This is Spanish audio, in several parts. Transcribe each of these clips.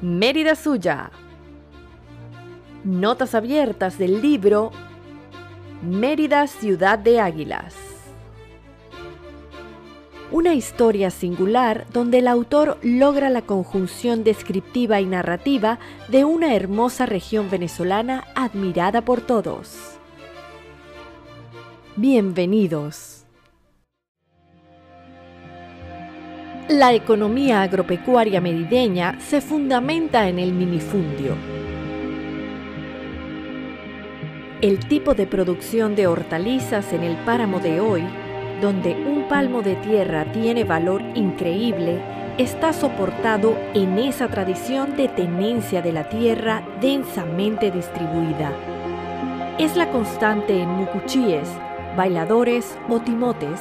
Mérida Suya. Notas abiertas del libro Mérida Ciudad de Águilas. Una historia singular donde el autor logra la conjunción descriptiva y narrativa de una hermosa región venezolana admirada por todos. Bienvenidos. La economía agropecuaria merideña se fundamenta en el minifundio. El tipo de producción de hortalizas en el páramo de hoy, donde un palmo de tierra tiene valor increíble, está soportado en esa tradición de tenencia de la tierra densamente distribuida. Es la constante en mucuchíes, bailadores o timotes,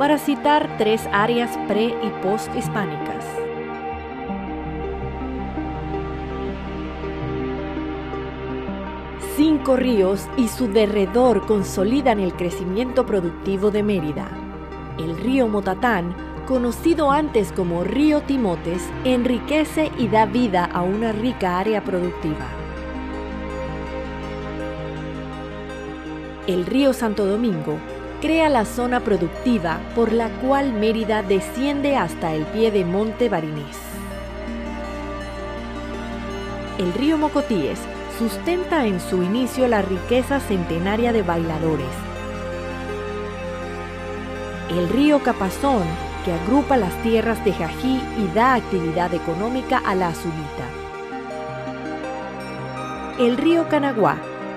para citar tres áreas pre y post-hispánicas. Cinco ríos y su derredor consolidan el crecimiento productivo de Mérida. El río Motatán, conocido antes como río Timotes, enriquece y da vida a una rica área productiva. El río Santo Domingo crea la zona productiva por la cual Mérida desciende hasta el pie de Monte Barinés. El río Mocotíes sustenta en su inicio la riqueza centenaria de bailadores. El río Capazón, que agrupa las tierras de Jají y da actividad económica a la azulita. El río Canaguá,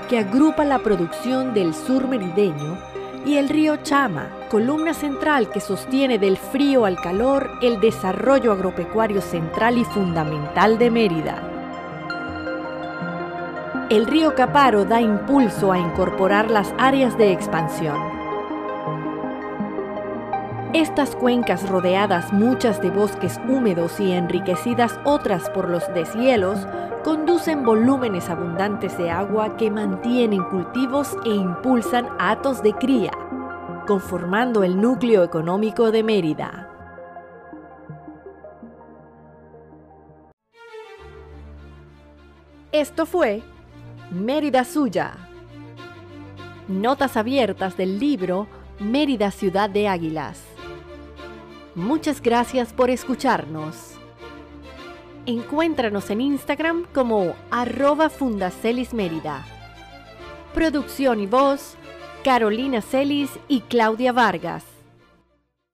que agrupa la producción del sur merideño, y el río Chama, columna central que sostiene del frío al calor el desarrollo agropecuario central y fundamental de Mérida. El río Caparo da impulso a incorporar las áreas de expansión. Estas cuencas rodeadas muchas de bosques húmedos y enriquecidas otras por los deshielos conducen volúmenes abundantes de agua que mantienen cultivos e impulsan atos de cría, conformando el núcleo económico de Mérida. Esto fue Mérida Suya. Notas abiertas del libro Mérida Ciudad de Águilas. Muchas gracias por escucharnos. Encuéntranos en Instagram como arroba Fundacelis Mérida. Producción y voz, Carolina Celis y Claudia Vargas.